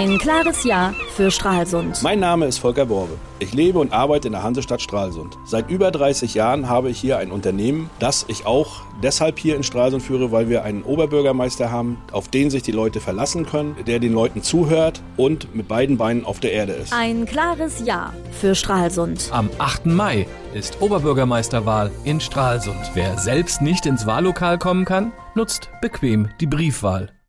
Ein klares Ja für Stralsund. Mein Name ist Volker Borbe. Ich lebe und arbeite in der Hansestadt Stralsund. Seit über 30 Jahren habe ich hier ein Unternehmen, das ich auch deshalb hier in Stralsund führe, weil wir einen Oberbürgermeister haben, auf den sich die Leute verlassen können, der den Leuten zuhört und mit beiden Beinen auf der Erde ist. Ein klares Ja für Stralsund. Am 8. Mai ist Oberbürgermeisterwahl in Stralsund. Wer selbst nicht ins Wahllokal kommen kann, nutzt bequem die Briefwahl.